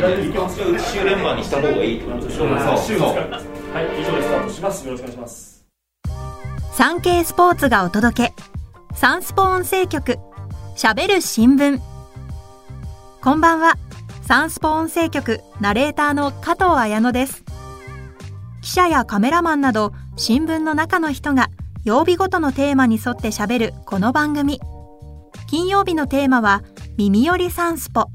週連番にした方がいいってことでしょ週そうはい以上でスタートしますよろしくお願いします産経スポーツがお届けサンスポ音声局しゃべる新聞。こんばんは。サンスポ音声局ナレーターの加藤彩乃です。記者やカメラマンなど新聞の中の人が曜日ごとのテーマに沿ってしゃべるこの番組。金曜日のテーマは耳よりサンスポ。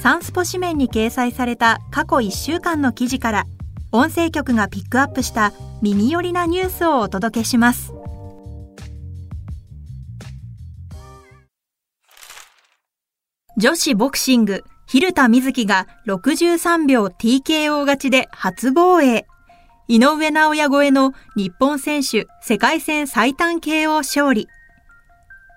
サンスポ紙面に掲載された過去1週間の記事から音声局がピックアップした耳寄りなニュースをお届けします。女子ボクシング蛭田瑞希が63秒 TKO 勝ちで初防衛。井上尚弥超えの日本選手世界戦最短 KO 勝利。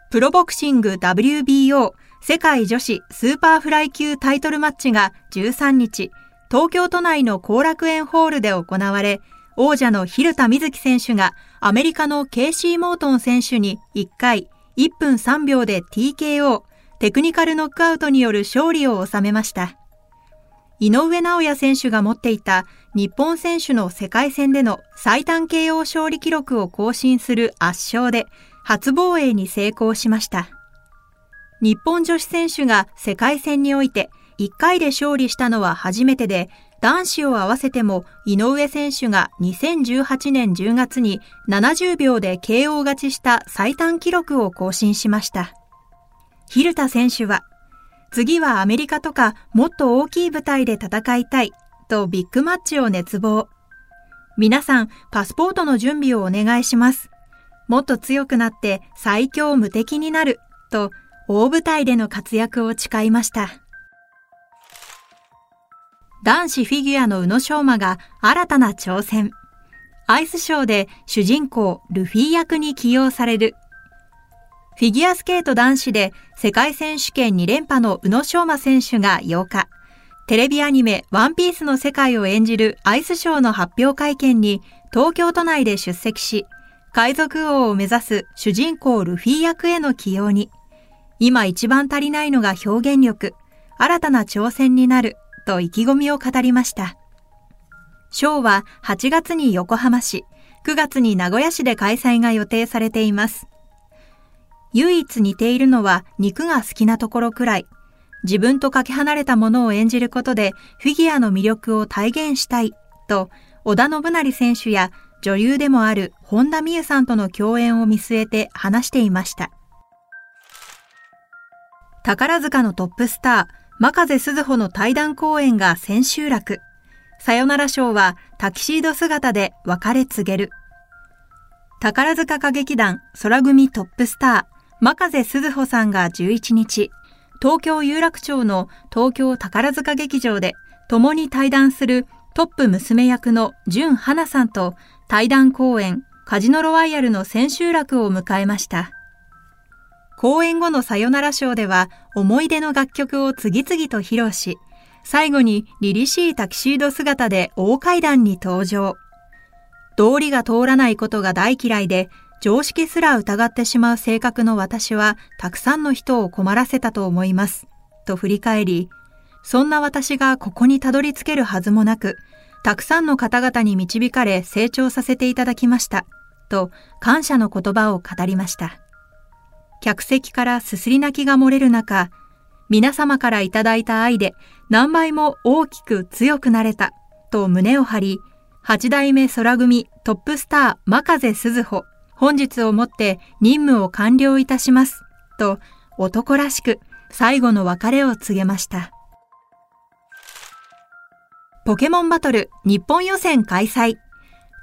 プロボクシング WBO 世界女子スーパーフライ級タイトルマッチが13日、東京都内の後楽園ホールで行われ、王者の晝田瑞希選手がアメリカのケイシー・モートン選手に1回1分3秒で TKO テクニカルノックアウトによる勝利を収めました。井上尚弥選手が持っていた日本選手の世界戦での最短 KO 勝利記録を更新する圧勝で初防衛に成功しました。日本女子選手が世界戦において1回で勝利したのは初めてで、男子を合わせても井上選手が2018年10月に70秒で KO 勝ちした最短記録を更新しました。蛭田選手は、次はアメリカとかもっと大きい舞台で戦いたいとビッグマッチを熱望。皆さん、パスポートの準備をお願いします。もっと強くなって最強無敵になると大舞台での活躍を誓いました。男子フィギュアの宇野昌磨が新たな挑戦。アイスショーで主人公ルフィ役に起用されるフィギュアスケート男子で世界選手権2連覇の宇野昌磨選手が8日、テレビアニメワンピースの世界を演じるアイスショーの発表会見に東京都内で出席し、海賊王を目指す主人公ルフィ役への起用に、今一番足りないのが表現力、新たな挑戦になると意気込みを語りました。ショーは8月に横浜市、9月に名古屋市で開催が予定されています。唯一似ているのは肉が好きなところくらい。自分とかけ離れたものを演じることでフィギュアの魅力を体現したいと、織田信成選手や女優でもある本田美優さんとの共演を見据えて話していました。宝塚のトップスター、真風鈴穂の対談公演が千秋楽。さよなら賞はタキシード姿で別れ告げる。宝塚歌劇団空組トップスター、真風鈴穂さんが11日、東京有楽町の東京宝塚劇場で共に対談するトップ娘役の純花さんと対談公演カジノロワイヤルの千秋楽を迎えました。公演後のさよならショーでは思い出の楽曲を次々と披露し、最後に凛々しいタキシード姿で大階段に登場。道理が通らないことが大嫌いで、常識すら疑ってしまう性格の私は、たくさんの人を困らせたと思います。と振り返り、そんな私がここにたどり着けるはずもなく、たくさんの方々に導かれ成長させていただきました。と感謝の言葉を語りました。客席からすすり泣きが漏れる中、皆様からいただいた愛で何倍も大きく強くなれた、と胸を張り、八代目空組トップスター真風鈴穂本日をもって任務を完了いたします。と男らしく最後の別れを告げました。ポケモンバトル日本予選開催。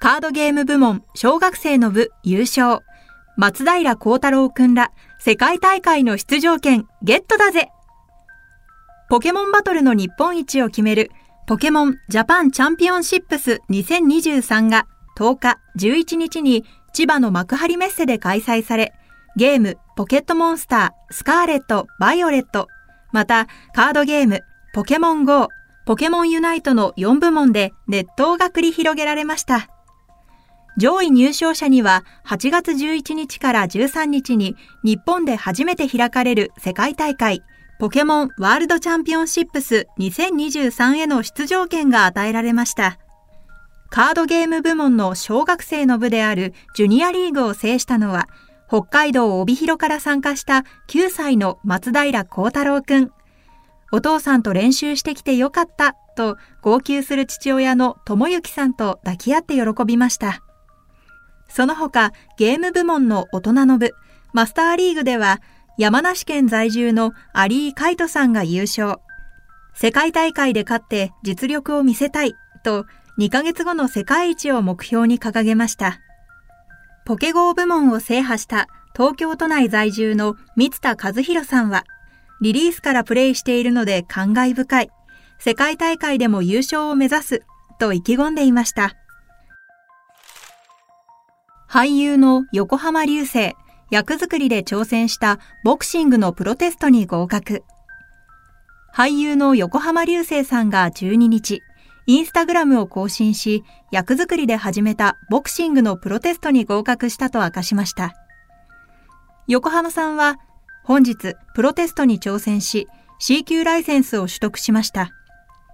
カードゲーム部門小学生の部優勝。松平幸太郎くんら世界大会の出場権ゲットだぜポケモンバトルの日本一を決めるポケモンジャパンチャンピオンシップス2023が10日、11日に千葉の幕張メッセで開催され、ゲーム、ポケットモンスター、スカーレット、バイオレット、またカードゲーム、ポケモン GO、ポケモンユナイトの4部門で熱闘が繰り広げられました。上位入賞者には8月11日から13日に日本で初めて開かれる世界大会ポケモンワールドチャンピオンシップス2023への出場権が与えられました。カードゲーム部門の小学生の部であるジュニアリーグを制したのは、北海道帯広から参加した9歳の松平幸太郎くん。お父さんと練習してきてよかったと号泣する父親の智之さんと抱き合って喜びました。その他、ゲーム部門の大人の部、マスターリーグでは、山梨県在住のアリー・カイトさんが優勝。世界大会で勝って実力を見せたいと、2ヶ月後の世界一を目標に掲げました。ポケゴー部門を制覇した東京都内在住の三田和弘さんは、リリースからプレイしているので感慨深い。世界大会でも優勝を目指す、と意気込んでいました。俳優の横浜流星、役作りで挑戦したボクシングのプロテストに合格。俳優の横浜流星さんが12日、インスタグラムを更新し、役作りで始めたボクシングのプロテストに合格したと明かしました。横浜さんは、本日、プロテストに挑戦し、C 級ライセンスを取得しました。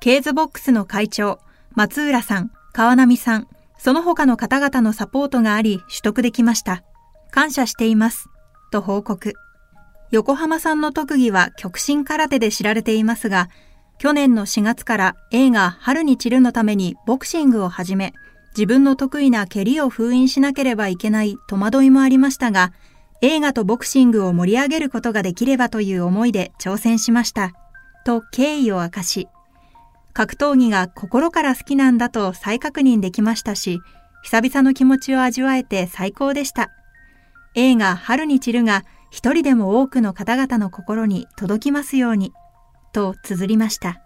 ケーズボックスの会長、松浦さん、川波さん、その他の方々のサポートがあり取得できました。感謝しています。と報告。横浜さんの特技は極真空手で知られていますが、去年の4月から映画春に散るのためにボクシングを始め、自分の得意な蹴りを封印しなければいけない戸惑いもありましたが、映画とボクシングを盛り上げることができればという思いで挑戦しました。と経緯を明かし、格闘技が心から好きなんだと再確認できましたし、久々の気持ちを味わえて最高でした。映画春に散るが一人でも多くの方々の心に届きますように、と綴りました。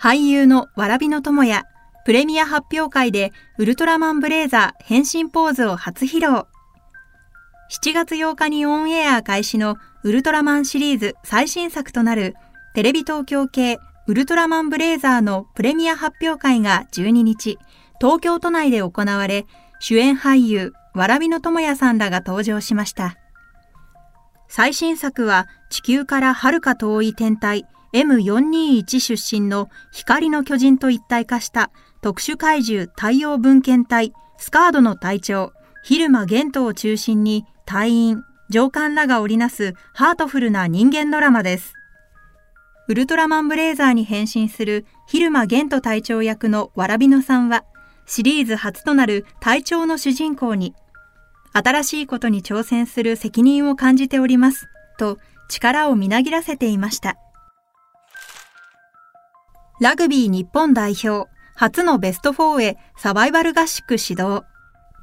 俳優のわらびの友やプレミア発表会でウルトラマンブレーザー変身ポーズを初披露。7月8日にオンエア開始のウルトラマンシリーズ最新作となるテレビ東京系ウルトラマンブレイザーのプレミア発表会が12日、東京都内で行われ、主演俳優、わらびの智也さんらが登場しました。最新作は地球から遥か遠い天体 M421 出身の光の巨人と一体化した特殊怪獣太陽文献体スカードの隊長、昼間玄斗を中心に隊員、上官らが織りなすハートフルな人間ドラマです。ウルトラマンブレーザーに変身する昼間玄斗隊長役のわらびのさんは、シリーズ初となる隊長の主人公に、新しいことに挑戦する責任を感じております、と力をみなぎらせていました。ラグビー日本代表、初のベスト4へサバイバル合宿指導。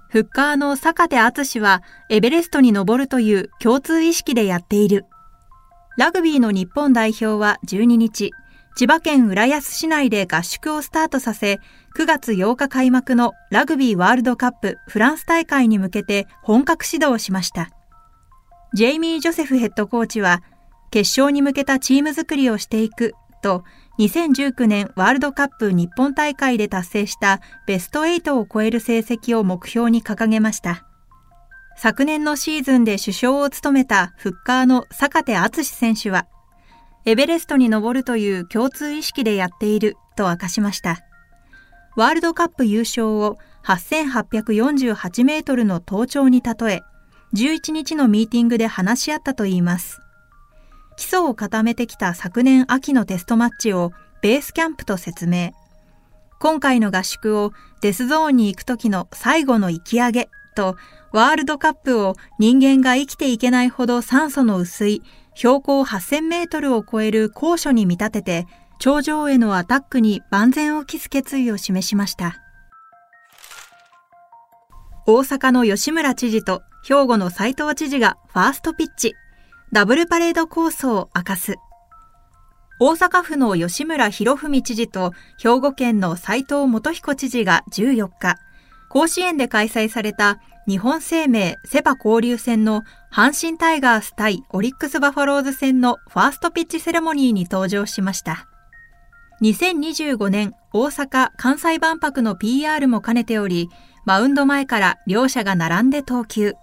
フッカーの坂手敦はエベレストに登るという共通意識でやっている。ラグビーの日本代表は12日、千葉県浦安市内で合宿をスタートさせ、9月8日開幕のラグビーワールドカップフランス大会に向けて本格指導しました。ジェイミー・ジョセフヘッドコーチは、決勝に向けたチーム作りをしていくと、2019年ワールドカップ日本大会で達成したベスト8を超える成績を目標に掲げました。昨年のシーズンで首相を務めたフッカーの坂手敦選手は、エベレストに登るという共通意識でやっていると明かしました。ワールドカップ優勝を8848メートルの登頂に例え、11日のミーティングで話し合ったといいます。基礎を固めてきた昨年秋のテストマッチをベースキャンプと説明。今回の合宿をデスゾーンに行く時の最後の行き上げとワールドカップを人間が生きていけないほど酸素の薄い標高8000メートルを超える高所に見立てて頂上へのアタックに万全を期す決意を示しました。大阪の吉村知事と兵庫の斉藤知事がファーストピッチ、ダブルパレード構想を明かす。大阪府の吉村博文知事と兵庫県の斉藤元彦知事が14日、甲子園で開催された日本生命セパ交流戦の阪神タイガース対オリックスバファローズ戦のファーストピッチセレモニーに登場しました。2025年大阪・関西万博の PR も兼ねており、マウンド前から両者が並んで投球。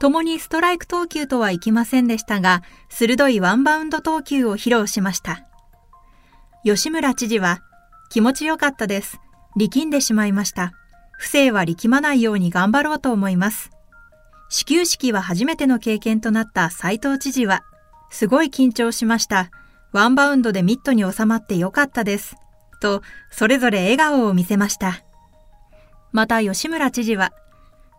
共にストライク投球とはいきませんでしたが、鋭いワンバウンド投球を披露しました。吉村知事は、気持ちよかったです。力んでしまいました。不正は力まないように頑張ろうと思います。始球式は初めての経験となった斉藤知事は、すごい緊張しました。ワンバウンドでミットに収まってよかったです。と、それぞれ笑顔を見せました。また吉村知事は、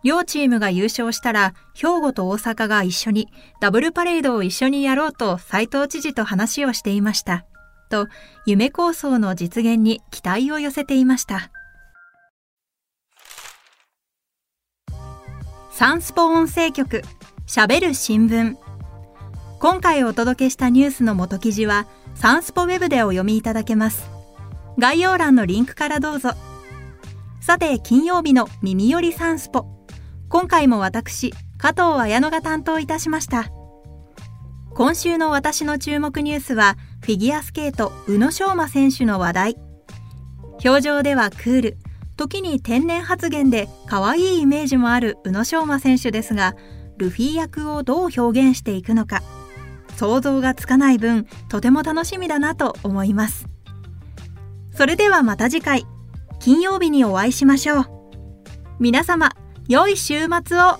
両チームが優勝したら、兵庫と大阪が一緒にダブルパレードを一緒にやろうと斉藤知事と話をしていました。と、夢構想の実現に期待を寄せていました。サンスポ音声局、喋る新聞。今回お届けしたニュースの元記事は、サンスポウェブでお読みいただけます。概要欄のリンクからどうぞ。さて、金曜日の耳よりサンスポ。今回も私、加藤綾乃が担当いたしました。今週の私の注目ニュースは、フィギュアスケート、宇野昌磨選手の話題。表情ではクール、時に天然発言で可愛いイメージもある宇野昌磨選手ですが、ルフィ役をどう表現していくのか、想像がつかない分、とても楽しみだなと思います。それではまた次回、金曜日にお会いしましょう。皆様、良い週末を